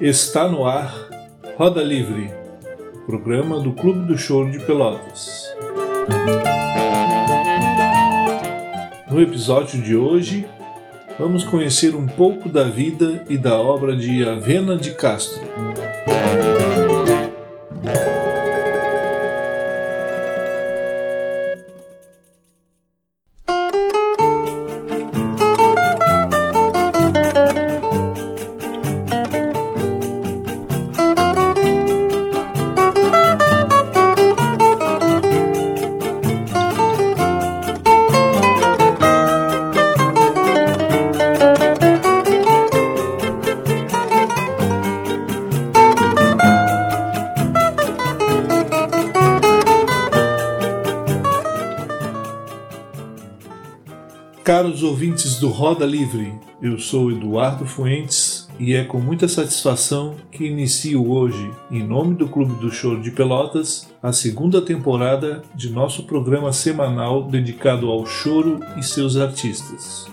Está no ar Roda Livre, programa do Clube do Choro de Pelotas. No episódio de hoje, vamos conhecer um pouco da vida e da obra de Avena de Castro. Caros ouvintes do Roda Livre, eu sou Eduardo Fuentes e é com muita satisfação que inicio hoje, em nome do Clube do Choro de Pelotas, a segunda temporada de nosso programa semanal dedicado ao choro e seus artistas.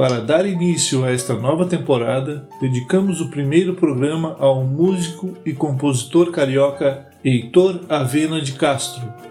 Para dar início a esta nova temporada, dedicamos o primeiro programa ao músico e compositor carioca Heitor Avena de Castro.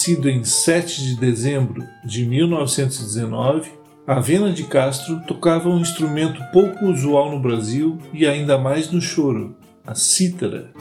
Nascido em 7 de dezembro de 1919, Avena de Castro tocava um instrumento pouco usual no Brasil e ainda mais no choro, a cítara.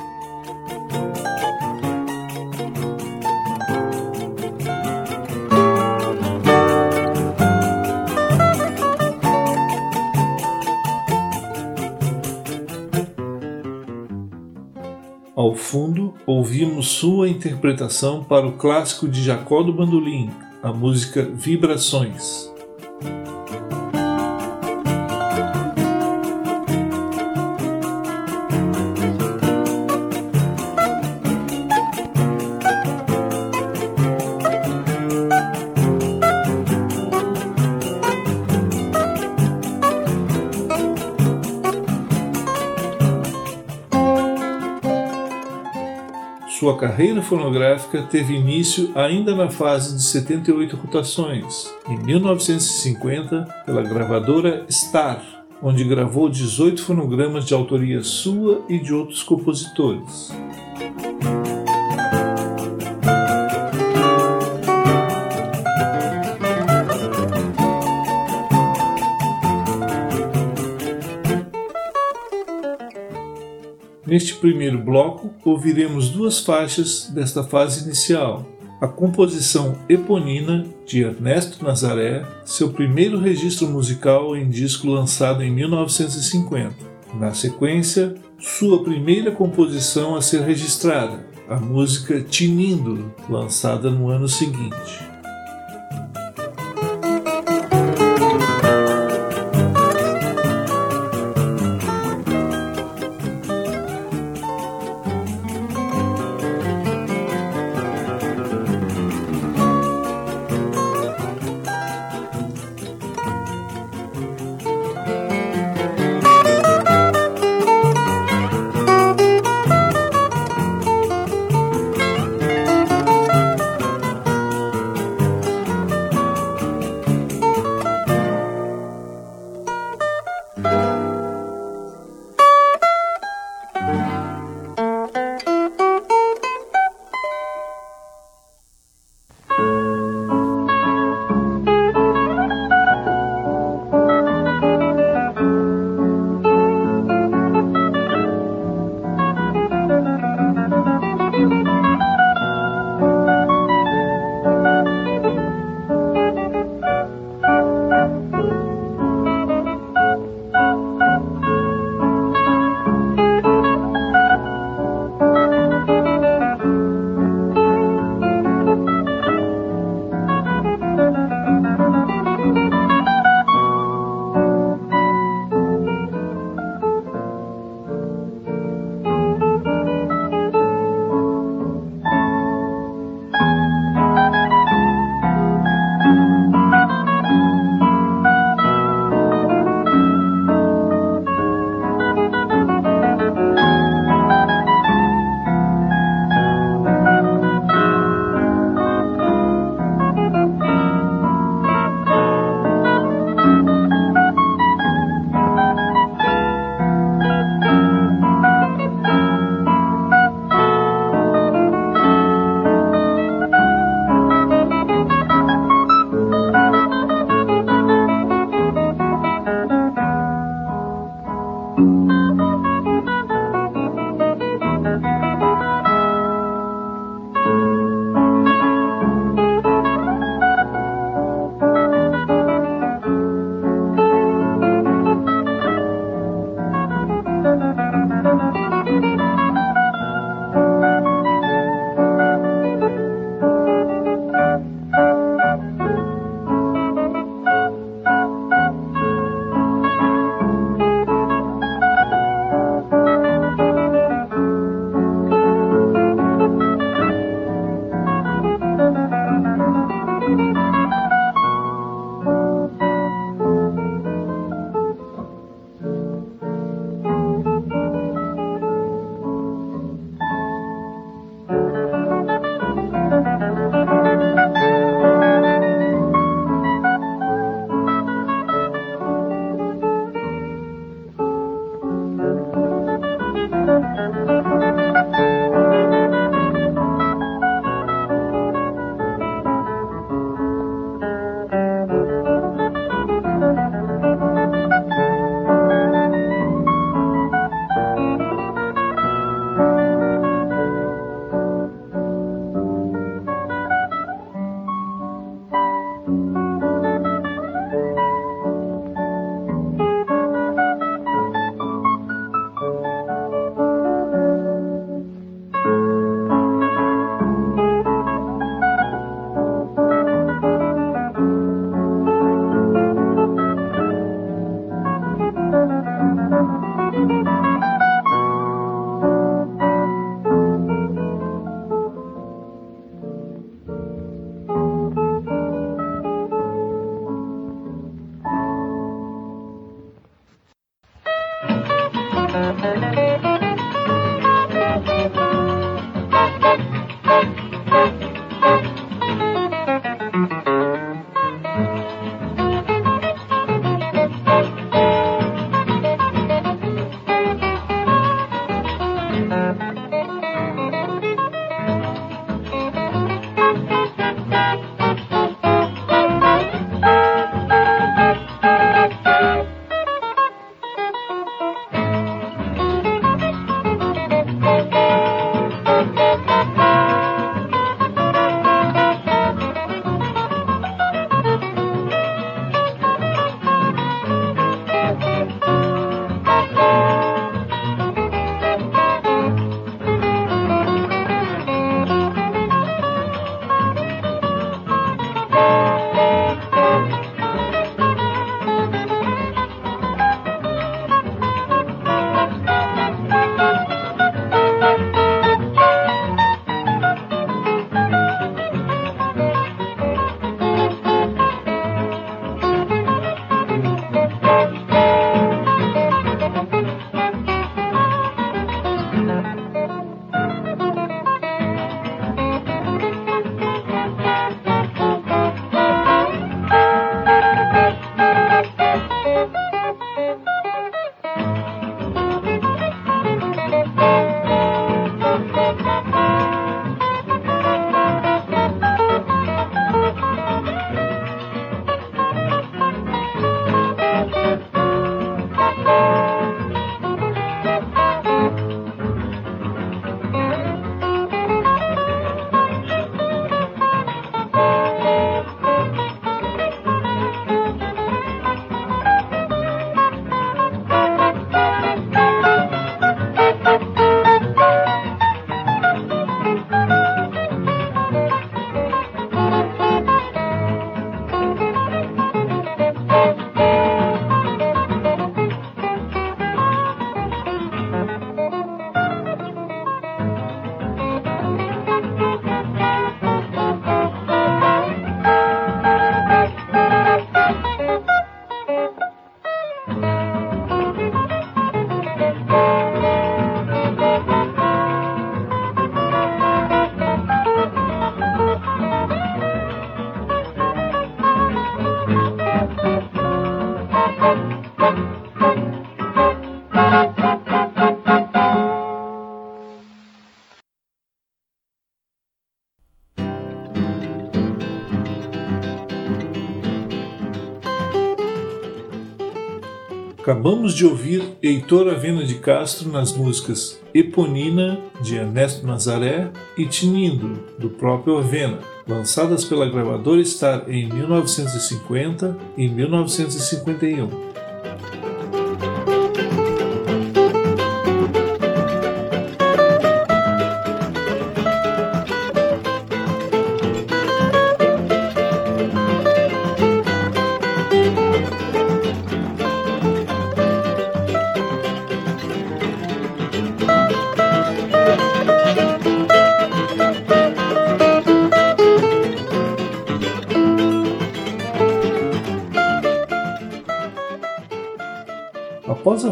Fundo, ouvimos sua interpretação para o clássico de Jacó do Bandolim, a música Vibrações. Sua carreira fonográfica teve início ainda na fase de 78 rotações, em 1950, pela gravadora Star, onde gravou 18 fonogramas de autoria sua e de outros compositores. Neste primeiro bloco, ouviremos duas faixas desta fase inicial. A composição Eponina, de Ernesto Nazaré, seu primeiro registro musical em disco lançado em 1950. Na sequência, sua primeira composição a ser registrada, a música Tinindo, lançada no ano seguinte. Acabamos de ouvir Heitor Avena de Castro nas músicas Eponina, de Ernesto Nazaré, e Tinindo, do próprio Avena, lançadas pela gravadora Star em 1950 e 1951.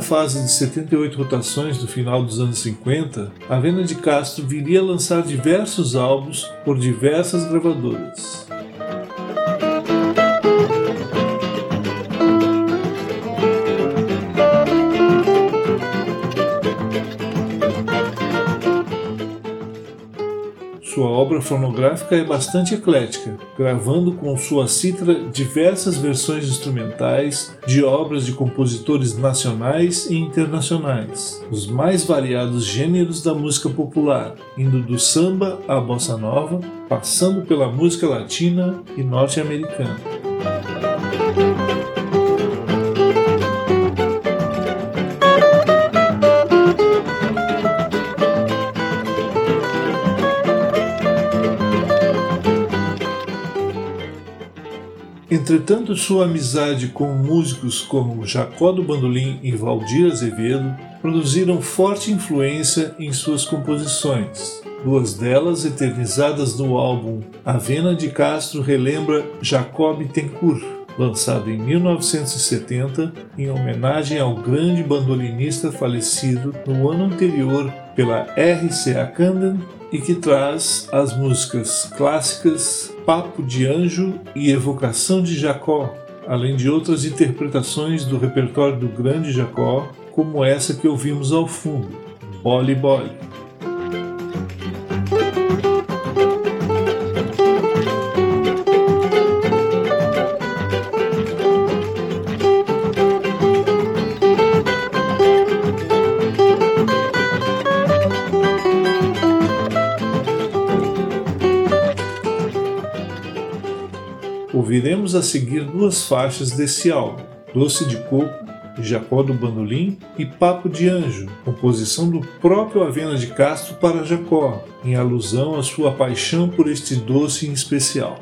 Fase de 78 rotações do final dos anos 50, a Vena de Castro viria a lançar diversos álbuns por diversas gravadoras. Obra fonográfica é bastante eclética, gravando com sua citra diversas versões instrumentais de obras de compositores nacionais e internacionais, os mais variados gêneros da música popular, indo do samba à bossa nova, passando pela música latina e norte-americana. Entretanto, sua amizade com músicos como Jacó do Bandolim e Valdir Azevedo produziram forte influência em suas composições. Duas delas, eternizadas no álbum Avena de Castro, relembra Jacob Tencourt, lançado em 1970 em homenagem ao grande bandolinista falecido no ano anterior pela RCA Camden e que traz as músicas clássicas Papo de Anjo e Evocação de Jacó, além de outras interpretações do repertório do grande Jacó, como essa que ouvimos ao fundo, Bole Bole. Ouviremos a seguir duas faixas desse álbum: Doce de Coco, Jacó do Bandolim e Papo de Anjo, composição do próprio Avena de Castro para Jacó, em alusão à sua paixão por este doce em especial.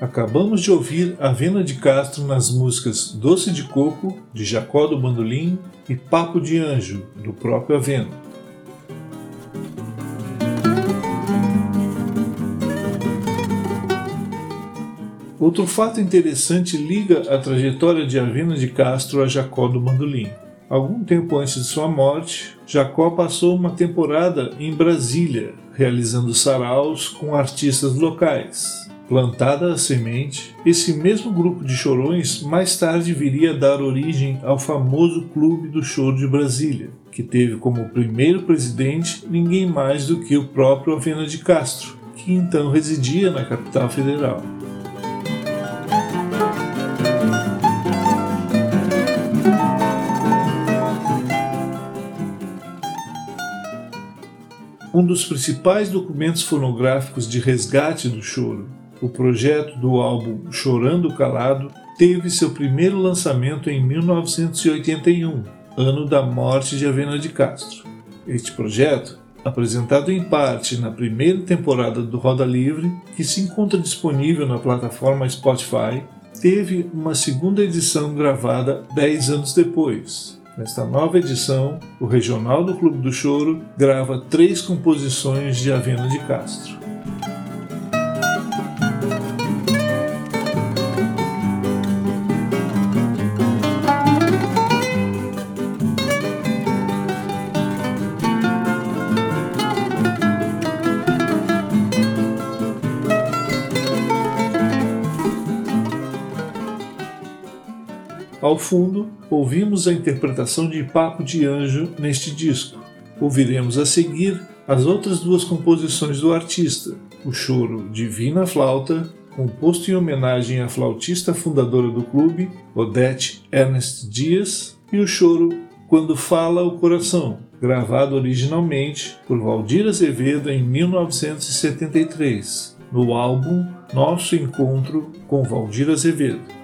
Acabamos de ouvir Avena de Castro nas músicas Doce de Coco, de Jacó do Bandolim, e Papo de Anjo, do próprio Avena. Outro fato interessante liga a trajetória de Avena de Castro a Jacó do Bandolim. Algum tempo antes de sua morte, Jacó passou uma temporada em Brasília, realizando saraus com artistas locais. Plantada a semente, esse mesmo grupo de chorões mais tarde viria a dar origem ao famoso Clube do Choro de Brasília, que teve como primeiro presidente ninguém mais do que o próprio Avena de Castro, que então residia na capital federal. Um dos principais documentos fonográficos de resgate do choro o projeto do álbum Chorando Calado teve seu primeiro lançamento em 1981, ano da morte de Avena de Castro. Este projeto, apresentado em parte na primeira temporada do Roda Livre, que se encontra disponível na plataforma Spotify, teve uma segunda edição gravada 10 anos depois. Nesta nova edição, o Regional do Clube do Choro grava três composições de Avena de Castro. Ao fundo, ouvimos a interpretação de Papo de Anjo neste disco. Ouviremos a seguir as outras duas composições do artista: o choro Divina Flauta, composto em homenagem à flautista fundadora do clube, Odete Ernest Dias, e o choro Quando Fala o Coração, gravado originalmente por Valdir Azevedo em 1973, no álbum Nosso Encontro com Valdir Azevedo.